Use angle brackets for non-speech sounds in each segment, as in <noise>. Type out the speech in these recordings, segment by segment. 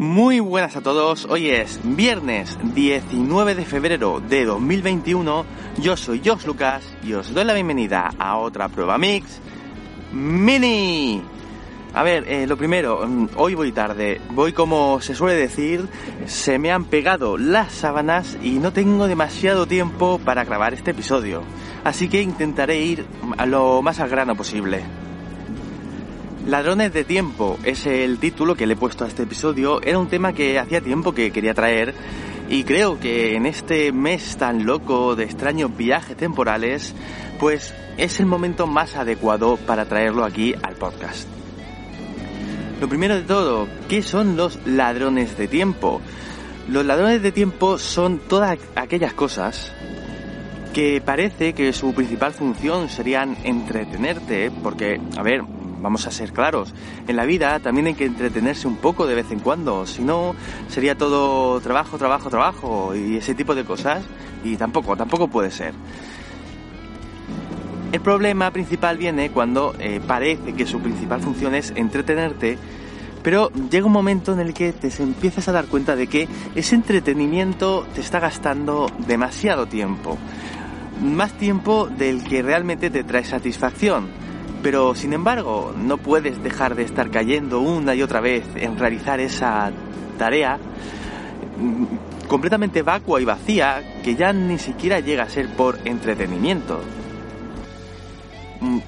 Muy buenas a todos, hoy es viernes 19 de febrero de 2021, yo soy Josh Lucas y os doy la bienvenida a otra prueba mix mini. A ver, eh, lo primero, mm, hoy voy tarde, voy como se suele decir, se me han pegado las sábanas y no tengo demasiado tiempo para grabar este episodio, así que intentaré ir lo más al grano posible. Ladrones de tiempo es el título que le he puesto a este episodio. Era un tema que hacía tiempo que quería traer y creo que en este mes tan loco de extraños viajes temporales, pues es el momento más adecuado para traerlo aquí al podcast. Lo primero de todo, ¿qué son los ladrones de tiempo? Los ladrones de tiempo son todas aquellas cosas que parece que su principal función serían entretenerte, porque, a ver, vamos a ser claros, en la vida también hay que entretenerse un poco de vez en cuando, si no sería todo trabajo, trabajo, trabajo y ese tipo de cosas. Y tampoco, tampoco puede ser. El problema principal viene cuando eh, parece que su principal función es entretenerte, pero llega un momento en el que te empiezas a dar cuenta de que ese entretenimiento te está gastando demasiado tiempo, más tiempo del que realmente te trae satisfacción pero sin embargo, no puedes dejar de estar cayendo una y otra vez en realizar esa tarea mm, completamente vacua y vacía que ya ni siquiera llega a ser por entretenimiento. Mm,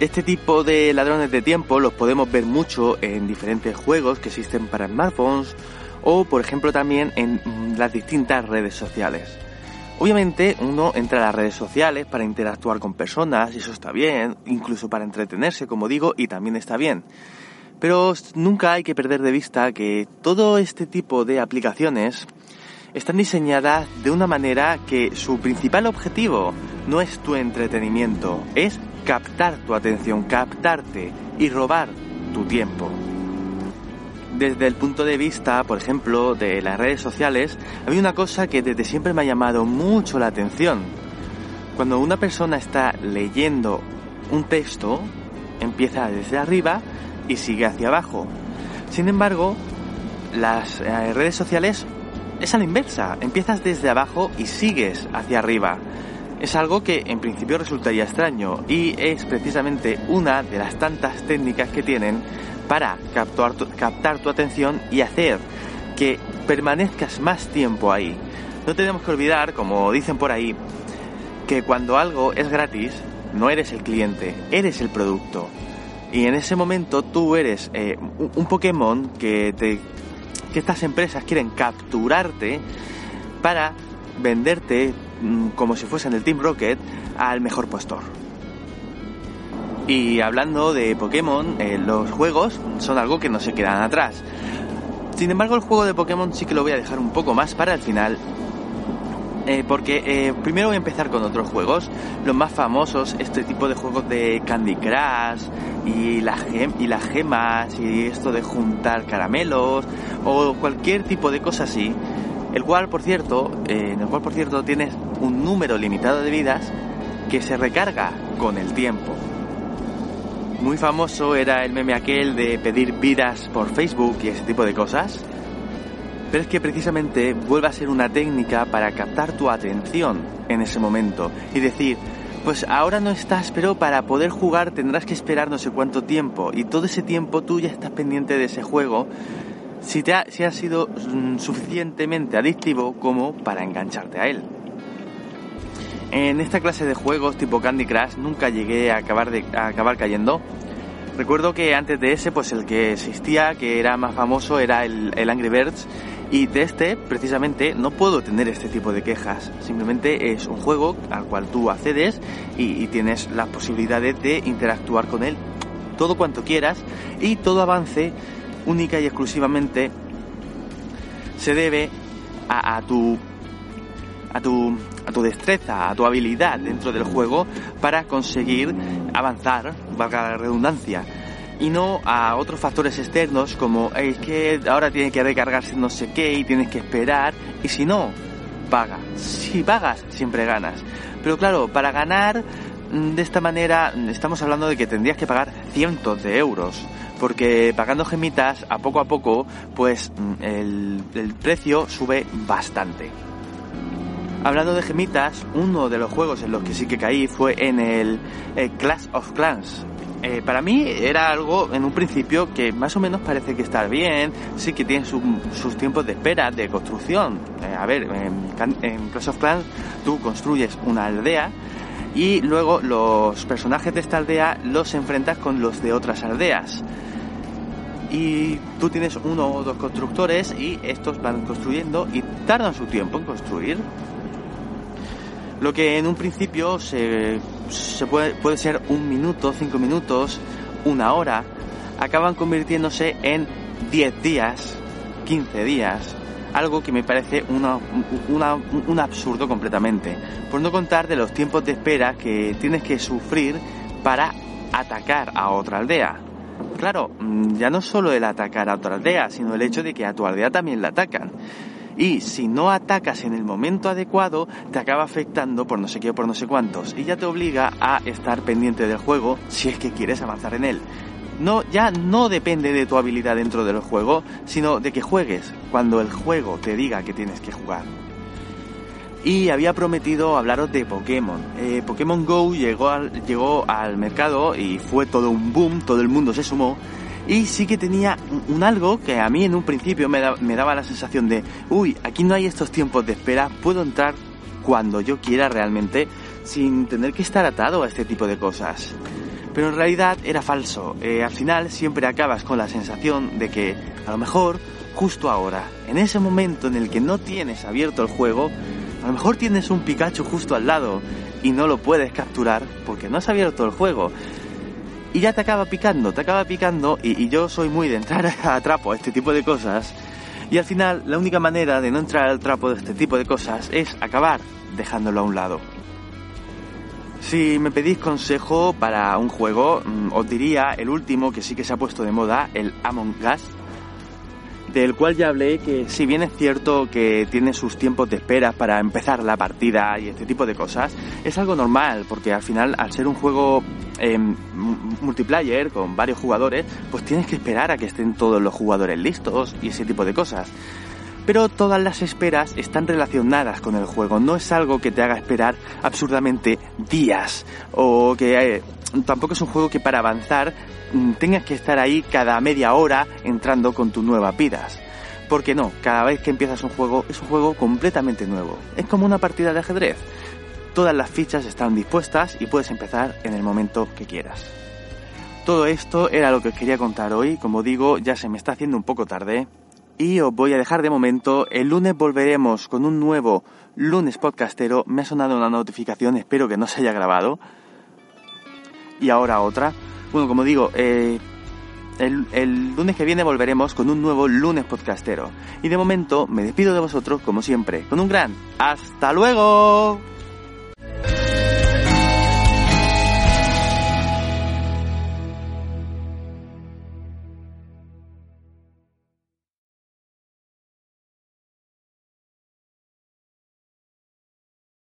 este tipo de ladrones de tiempo los podemos ver mucho en diferentes juegos que existen para smartphones o por ejemplo también en mm, las distintas redes sociales. Obviamente uno entra a las redes sociales para interactuar con personas y eso está bien, incluso para entretenerse, como digo, y también está bien. Pero nunca hay que perder de vista que todo este tipo de aplicaciones están diseñadas de una manera que su principal objetivo no es tu entretenimiento, es captar tu atención, captarte y robar tu tiempo desde el punto de vista, por ejemplo, de las redes sociales, hay una cosa que desde siempre me ha llamado mucho la atención. Cuando una persona está leyendo un texto, empieza desde arriba y sigue hacia abajo. Sin embargo, las eh, redes sociales es a la inversa, empiezas desde abajo y sigues hacia arriba. Es algo que en principio resultaría extraño y es precisamente una de las tantas técnicas que tienen para captar tu, captar tu atención y hacer que permanezcas más tiempo ahí. No tenemos que olvidar, como dicen por ahí, que cuando algo es gratis, no eres el cliente, eres el producto. Y en ese momento tú eres eh, un Pokémon que estas empresas quieren capturarte para venderte mm, como si fuesen el Team Rocket al mejor postor. Y hablando de Pokémon, eh, los juegos son algo que no se quedan atrás. Sin embargo, el juego de Pokémon sí que lo voy a dejar un poco más para el final. Eh, porque eh, primero voy a empezar con otros juegos, los más famosos, este tipo de juegos de Candy Crush y, las y las gemas y esto de juntar caramelos o cualquier tipo de cosa así, el cual por cierto, el cual por cierto tienes un número limitado de vidas que se recarga con el tiempo. Muy famoso era el meme aquel de pedir vidas por Facebook y ese tipo de cosas. Pero es que precisamente vuelve a ser una técnica para captar tu atención en ese momento y decir, pues ahora no estás, pero para poder jugar tendrás que esperar no sé cuánto tiempo y todo ese tiempo tú ya estás pendiente de ese juego si, te ha, si ha sido mm, suficientemente adictivo como para engancharte a él. En esta clase de juegos tipo Candy Crush nunca llegué a acabar, de, acabar cayendo. Recuerdo que antes de ese, pues el que existía, que era más famoso, era el, Angry Birds, Y de este, precisamente, no puedo tener este tipo de quejas. Simplemente es un juego al cual tú accedes y, tienes las posibilidades de interactuar con él todo cuanto quieras y todo avance única y exclusivamente se debe a, tu a tu a tu destreza, a tu habilidad dentro del juego para conseguir avanzar, valga la redundancia y no a otros factores externos como es que ahora tiene que recargarse no sé qué y tienes que esperar y si no, paga. Si pagas, siempre ganas. Pero claro, para ganar mm, de esta manera estamos hablando de que tendrías que pagar cientos de euros porque pagando gemitas a poco a poco pues mm, el, el precio sube bastante. Hablando de gemitas, uno de los juegos en los que sí que caí fue en el, el Clash of Clans, eh, para mí era algo en un principio que más o menos parece que está bien, sí que tiene sus tiempos de espera, de construcción. Eh, a ver, en Clash of Clans tú construyes una aldea y luego los personajes de esta aldea los enfrentas con los de otras aldeas. Y tú tienes uno o dos constructores y estos van construyendo y tardan su tiempo en construir. Lo que en un principio se, puede, puede ser un minuto, cinco minutos, una hora, acaban convirtiéndose en 10 días, 15 días, algo que me parece un absurdo completamente. Por no contar de los tiempos de espera que tienes que sufrir para atacar a otra aldea. Claro, mm, ya no solo el atacar a otra aldea, sino el hecho de que a tu aldea también la atacan y si no atacas en el momento adecuado te acaba afectando por no sé qué o por no sé cuántos y ya te obliga a estar pendiente del juego si es que quieres avanzar en él. No, ya no depende de tu habilidad dentro del juego, sino de que juegues cuando el juego te diga que tienes que jugar. Y había prometido hablaros de Pokémon. Eh, Pokémon Go llegó al, llegó al mercado y fue todo un boom, todo el mundo se sumó y sí que tenía un algo que a mí en un principio me, daba la sensación de, uy, aquí no hay estos tiempos de espera, puedo entrar cuando yo quiera realmente sin tener que estar atado a este tipo de cosas. Pero en realidad era falso. Eh, al final siempre acabas con la sensación de que a lo mejor justo ahora, en ese momento en el que no tienes abierto el juego, a lo mejor tienes un Pikachu justo al lado y no lo puedes capturar porque no has abierto el juego y ya te acaba picando, te acaba picando y, yo soy muy de entrar <laughs> a trapo a este tipo de cosas y al final la única manera de no entrar al trapo de este tipo de cosas es acabar dejándolo a un lado. Si me pedís consejo para un juego, mm, os diría el último que sí que se ha puesto de moda, el Among Us, del cual ya hablé que si bien es cierto que tiene sus tiempos de espera para empezar la partida y este tipo de cosas, es algo normal porque al final al ser un juego em, multiplayer con varios jugadores, pues tienes que esperar a que estén todos los jugadores listos y ese tipo de cosas. Pero todas las esperas están relacionadas con el juego, no es algo que te haga esperar absurdamente días o que eh, tampoco es un juego que para avanzar mm, tengas que estar ahí cada media hora entrando con tu nueva pidas. Porque no, cada vez que empiezas un juego es un juego completamente nuevo. Es como una partida de ajedrez. Todas las fichas están dispuestas y puedes empezar en el momento que quieras. Todo esto era lo que os quería contar hoy. Como digo, ya se me está haciendo un poco tarde. Y os voy a dejar de momento. El lunes volveremos con un nuevo lunes podcastero. Me ha sonado una notificación, espero que no se haya grabado y ahora otra. Bueno, como digo, eh, el, el, lunes que viene volveremos con un nuevo lunes podcastero. Y de momento me despido de vosotros, como siempre, con un gran ¡Hasta luego!